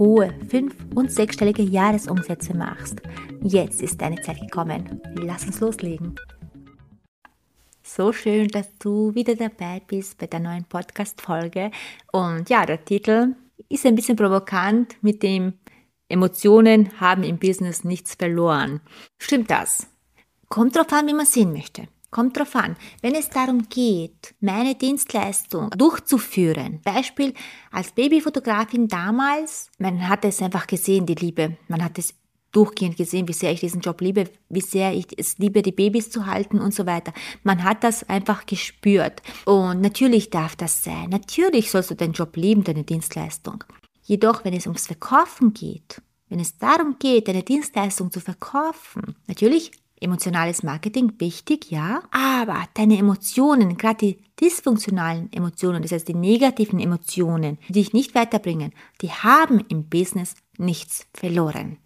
hohe fünf- und sechsstellige Jahresumsätze machst. Jetzt ist deine Zeit gekommen. Lass uns loslegen. So schön, dass du wieder dabei bist bei der neuen Podcast-Folge. Und ja, der Titel ist ein bisschen provokant mit dem Emotionen haben im Business nichts verloren. Stimmt das? Kommt drauf an, wie man sehen möchte. Kommt drauf an, wenn es darum geht, meine Dienstleistung durchzuführen, Beispiel als Babyfotografin damals, man hat es einfach gesehen, die Liebe, man hat es durchgehend gesehen, wie sehr ich diesen Job liebe, wie sehr ich es liebe, die Babys zu halten und so weiter. Man hat das einfach gespürt. Und natürlich darf das sein. Natürlich sollst du deinen Job lieben, deine Dienstleistung. Jedoch, wenn es ums Verkaufen geht, wenn es darum geht, deine Dienstleistung zu verkaufen, natürlich Emotionales Marketing wichtig, ja, aber deine Emotionen, gerade die dysfunktionalen Emotionen, das heißt die negativen Emotionen, die dich nicht weiterbringen, die haben im Business nichts verloren.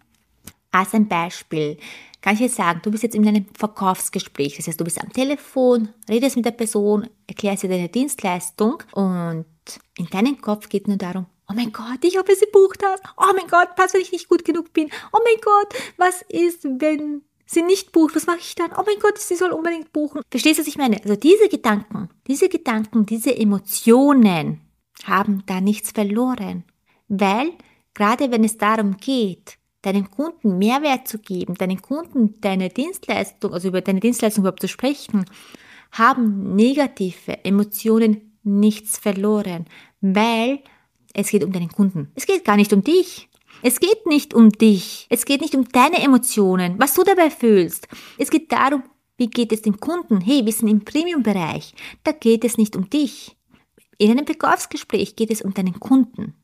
Als ein Beispiel kann ich jetzt sagen, du bist jetzt in einem Verkaufsgespräch, das heißt, du bist am Telefon, redest mit der Person, erklärst dir deine Dienstleistung und in deinem Kopf geht nur darum, Oh mein Gott, ich habe sie bucht hast. Oh mein Gott, was, wenn ich nicht gut genug bin? Oh mein Gott, was ist, wenn sie nicht bucht, was mache ich dann? Oh mein Gott, sie soll unbedingt buchen. Verstehst du, was ich meine? Also diese Gedanken, diese Gedanken, diese Emotionen haben da nichts verloren. Weil gerade wenn es darum geht, deinen Kunden Mehrwert zu geben, deinen Kunden deine Dienstleistung, also über deine Dienstleistung überhaupt zu sprechen, haben negative Emotionen nichts verloren, weil es geht um deinen Kunden. Es geht gar nicht um dich. Es geht nicht um dich. Es geht nicht um deine Emotionen, was du dabei fühlst. Es geht darum, wie geht es dem Kunden? Hey, wir sind im Premium-Bereich. Da geht es nicht um dich. In einem Verkaufsgespräch geht es um deinen Kunden.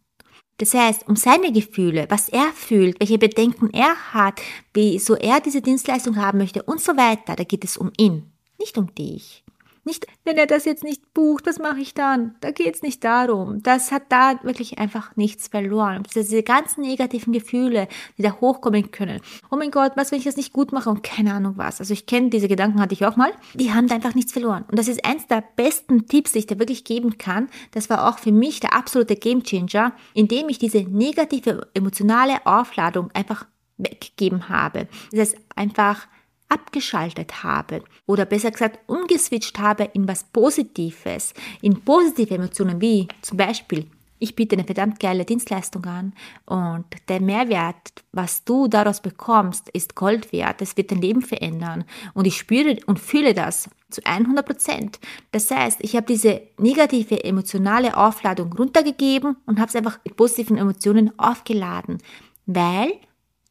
Das heißt, um seine Gefühle, was er fühlt, welche Bedenken er hat, wieso er diese Dienstleistung haben möchte und so weiter. Da geht es um ihn, nicht um dich. Nicht, wenn er das jetzt nicht bucht, was mache ich dann? Da geht es nicht darum. Das hat da wirklich einfach nichts verloren. Diese ganzen negativen Gefühle, die da hochkommen können. Oh mein Gott, was, wenn ich das nicht gut mache und keine Ahnung was. Also ich kenne diese Gedanken, hatte ich auch mal. Die haben da einfach nichts verloren. Und das ist eins der besten Tipps, die ich da wirklich geben kann. Das war auch für mich der absolute Gamechanger, indem ich diese negative emotionale Aufladung einfach weggegeben habe. Das heißt, einfach abgeschaltet habe oder besser gesagt umgeswitcht habe in was Positives, in positive Emotionen wie zum Beispiel ich biete eine verdammt geile Dienstleistung an und der Mehrwert, was du daraus bekommst, ist Gold wert. Es wird dein Leben verändern und ich spüre und fühle das zu 100 Prozent. Das heißt, ich habe diese negative emotionale Aufladung runtergegeben und habe es einfach mit positiven Emotionen aufgeladen, weil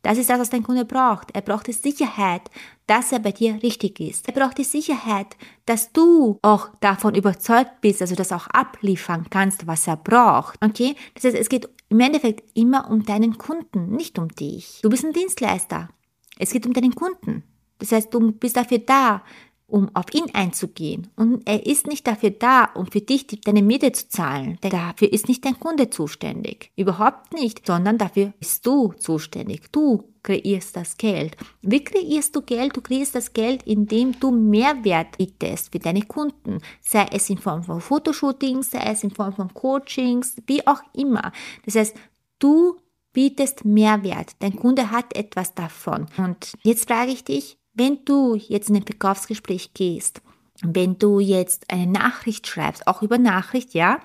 das ist das, was dein Kunde braucht. Er braucht die Sicherheit, dass er bei dir richtig ist. Er braucht die Sicherheit, dass du auch davon überzeugt bist, also das auch abliefern kannst, was er braucht. Okay? Das heißt, es geht im Endeffekt immer um deinen Kunden, nicht um dich. Du bist ein Dienstleister. Es geht um deinen Kunden. Das heißt, du bist dafür da, um auf ihn einzugehen. Und er ist nicht dafür da, um für dich deine Miete zu zahlen. Dafür ist nicht dein Kunde zuständig. Überhaupt nicht, sondern dafür bist du zuständig. Du kreierst das Geld. Wie kreierst du Geld? Du kreierst das Geld, indem du Mehrwert bietest für deine Kunden. Sei es in Form von Fotoshootings, sei es in Form von Coachings, wie auch immer. Das heißt, du bietest Mehrwert. Dein Kunde hat etwas davon. Und jetzt frage ich dich, wenn du jetzt in ein Verkaufsgespräch gehst, wenn du jetzt eine Nachricht schreibst, auch über Nachricht, ja,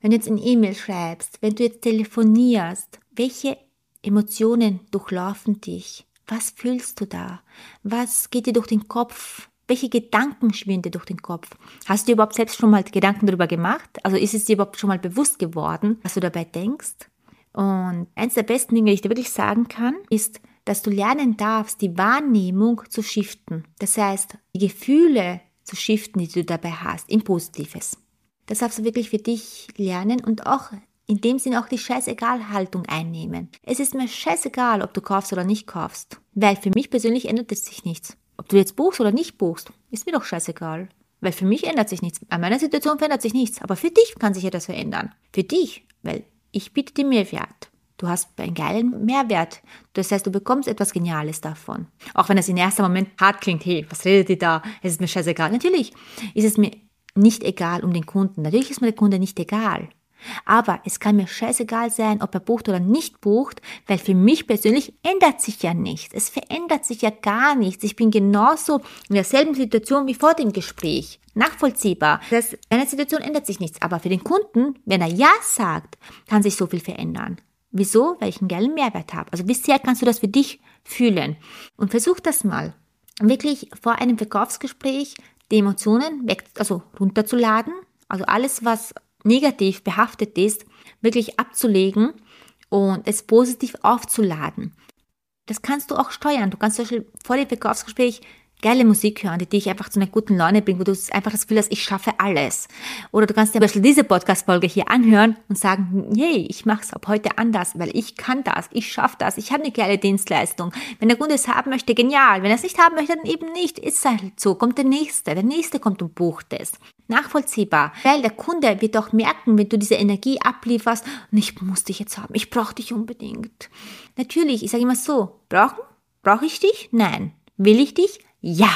wenn du jetzt ein E-Mail schreibst, wenn du jetzt telefonierst, welche Emotionen durchlaufen dich? Was fühlst du da? Was geht dir durch den Kopf? Welche Gedanken schwirren dir durch den Kopf? Hast du überhaupt selbst schon mal Gedanken darüber gemacht? Also ist es dir überhaupt schon mal bewusst geworden, was du dabei denkst? Und eins der besten Dinge, die ich dir wirklich sagen kann, ist, dass du lernen darfst, die Wahrnehmung zu shiften. Das heißt, die Gefühle zu shiften, die du dabei hast, in Positives. Das darfst du wirklich für dich lernen und auch in dem Sinne auch die Scheißegal-Haltung einnehmen. Es ist mir scheißegal, ob du kaufst oder nicht kaufst. Weil für mich persönlich ändert es sich nichts. Ob du jetzt buchst oder nicht buchst, ist mir doch scheißegal. Weil für mich ändert sich nichts. An meiner Situation verändert sich nichts. Aber für dich kann sich etwas verändern. Für dich, weil ich biete dir Mehrwert. Du hast einen geilen Mehrwert. Das heißt, du bekommst etwas Geniales davon. Auch wenn es im ersten Moment hart klingt, hey, was redet ihr da? Es ist mir scheißegal. Natürlich ist es mir nicht egal um den Kunden. Natürlich ist mir der Kunde nicht egal. Aber es kann mir scheißegal sein, ob er bucht oder nicht bucht, weil für mich persönlich ändert sich ja nichts. Es verändert sich ja gar nichts. Ich bin genauso in derselben Situation wie vor dem Gespräch. Nachvollziehbar. Das, eine Situation ändert sich nichts. Aber für den Kunden, wenn er Ja sagt, kann sich so viel verändern. Wieso? Weil ich einen geilen Mehrwert habe. Also wie sehr kannst du das für dich fühlen? Und versuch das mal. Wirklich vor einem Verkaufsgespräch die Emotionen weg, also runterzuladen. Also alles, was negativ behaftet ist, wirklich abzulegen und es positiv aufzuladen. Das kannst du auch steuern. Du kannst zum Beispiel vor dem Verkaufsgespräch geile Musik hören, die dich einfach zu einer guten Laune bringt, wo du einfach das Gefühl hast, ich schaffe alles. Oder du kannst dir zum Beispiel diese Podcast-Folge hier anhören und sagen, hey, ich mache es ab heute anders, weil ich kann das, ich schaffe das, ich habe eine geile Dienstleistung. Wenn der Kunde es haben möchte, genial. Wenn er es nicht haben möchte, dann eben nicht. Ist halt so. Kommt der Nächste. Der Nächste kommt und bucht es. Nachvollziehbar. Weil der Kunde wird auch merken, wenn du diese Energie ablieferst, und ich muss dich jetzt haben, ich brauche dich unbedingt. Natürlich, ich sage immer so, brauchen? Brauche ich dich? Nein. Will ich dich? Ja,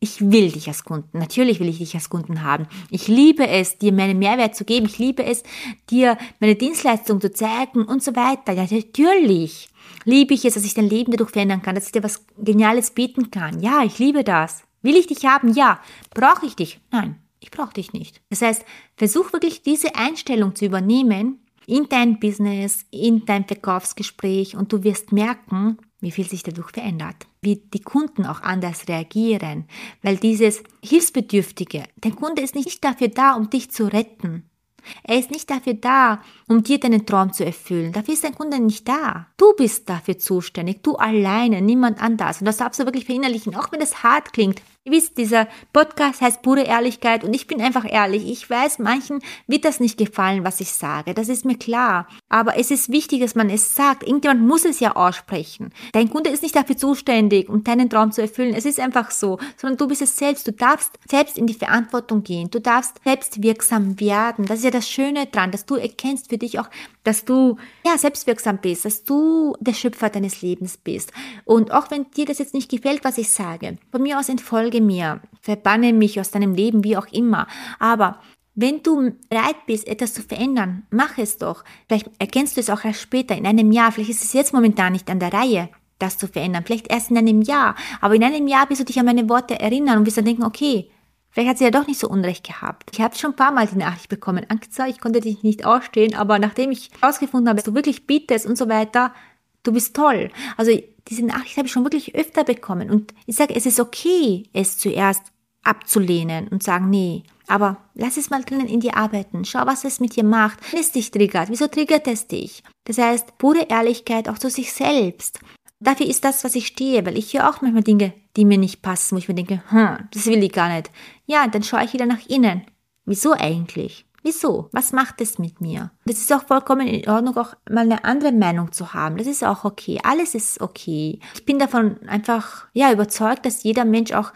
ich will dich als Kunden. Natürlich will ich dich als Kunden haben. Ich liebe es, dir meinen Mehrwert zu geben. Ich liebe es, dir meine Dienstleistung zu zeigen und so weiter. Ja, natürlich liebe ich es, dass ich dein Leben dadurch verändern kann, dass ich dir was Geniales bieten kann. Ja, ich liebe das. Will ich dich haben? Ja. Brauche ich dich? Nein, ich brauche dich nicht. Das heißt, versuch wirklich diese Einstellung zu übernehmen in dein Business, in dein Verkaufsgespräch und du wirst merken, wie viel sich dadurch verändert, wie die Kunden auch anders reagieren, weil dieses Hilfsbedürftige, der Kunde ist nicht dafür da, um dich zu retten. Er ist nicht dafür da, um dir deinen Traum zu erfüllen. Dafür ist dein Kunde nicht da. Du bist dafür zuständig, du alleine, niemand anders. Und das darfst du wirklich verinnerlichen, auch wenn es hart klingt. Ihr wisst, dieser Podcast heißt pure Ehrlichkeit und ich bin einfach ehrlich. Ich weiß, manchen wird das nicht gefallen, was ich sage. Das ist mir klar. Aber es ist wichtig, dass man es sagt. Irgendjemand muss es ja aussprechen. Dein Kunde ist nicht dafür zuständig, um deinen Traum zu erfüllen. Es ist einfach so. Sondern du bist es selbst. Du darfst selbst in die Verantwortung gehen. Du darfst selbst wirksam werden. Das ist ja das Schöne dran, dass du erkennst für dich auch, dass du ja selbstwirksam bist, dass du der Schöpfer deines Lebens bist. Und auch wenn dir das jetzt nicht gefällt, was ich sage, von mir aus entfolge mir, verbanne mich aus deinem Leben, wie auch immer. Aber wenn du bereit bist, etwas zu verändern, mach es doch. Vielleicht erkennst du es auch erst später, in einem Jahr. Vielleicht ist es jetzt momentan nicht an der Reihe, das zu verändern. Vielleicht erst in einem Jahr. Aber in einem Jahr wirst du dich an meine Worte erinnern und wirst dann denken, okay, Vielleicht hat sie ja doch nicht so Unrecht gehabt. Ich habe schon ein paar Mal die Nachricht bekommen. Angst, ich konnte dich nicht ausstehen, aber nachdem ich herausgefunden habe, dass du wirklich bietest und so weiter, du bist toll. Also diese Nachricht habe ich schon wirklich öfter bekommen. Und ich sage, es ist okay, es zuerst abzulehnen und sagen, nee, aber lass es mal drinnen in dir arbeiten. Schau, was es mit dir macht. Wenn es dich triggert, wieso triggert es dich? Das heißt, pure Ehrlichkeit auch zu sich selbst. Dafür ist das, was ich stehe, weil ich höre auch manchmal Dinge, die mir nicht passen, wo ich mir denke, hm, das will ich gar nicht. Ja, dann schaue ich wieder nach innen. Wieso eigentlich? Wieso? Was macht es mit mir? Das ist auch vollkommen in Ordnung, auch mal eine andere Meinung zu haben. Das ist auch okay. Alles ist okay. Ich bin davon einfach, ja, überzeugt, dass jeder Mensch auch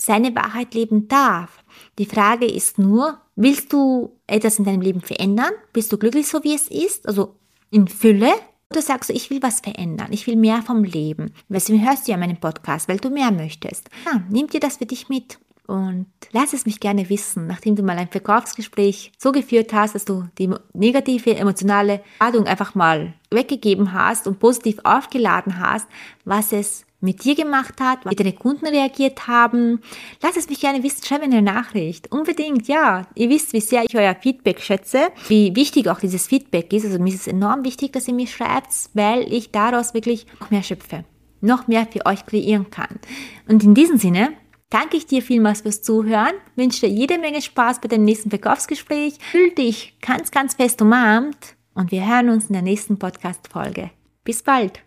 seine Wahrheit leben darf. Die Frage ist nur, willst du etwas in deinem Leben verändern? Bist du glücklich so wie es ist? Also in Fülle? Oder sagst du, ich will was verändern, ich will mehr vom Leben. Deswegen hörst du ja meinen Podcast, weil du mehr möchtest. Ja, nimm dir das für dich mit. Und lass es mich gerne wissen, nachdem du mal ein Verkaufsgespräch so geführt hast, dass du die negative emotionale Ladung einfach mal weggegeben hast und positiv aufgeladen hast, was es mit dir gemacht hat, wie deine Kunden reagiert haben. Lass es mich gerne wissen, schreib mir eine Nachricht. Unbedingt, ja. Ihr wisst, wie sehr ich euer Feedback schätze, wie wichtig auch dieses Feedback ist. Also mir ist es enorm wichtig, dass ihr mir schreibt, weil ich daraus wirklich noch mehr schöpfe, noch mehr für euch kreieren kann. Und in diesem Sinne, danke ich dir vielmals fürs Zuhören, wünsche dir jede Menge Spaß bei dem nächsten Verkaufsgespräch, fühl dich ganz, ganz fest umarmt und wir hören uns in der nächsten Podcast-Folge. Bis bald!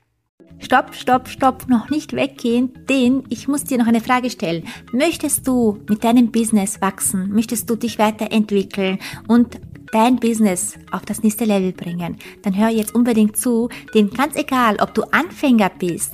Stopp, stopp, stopp, noch nicht weggehen, denn ich muss dir noch eine Frage stellen. Möchtest du mit deinem Business wachsen? Möchtest du dich weiterentwickeln und dein Business auf das nächste Level bringen? Dann hör jetzt unbedingt zu, denn ganz egal, ob du Anfänger bist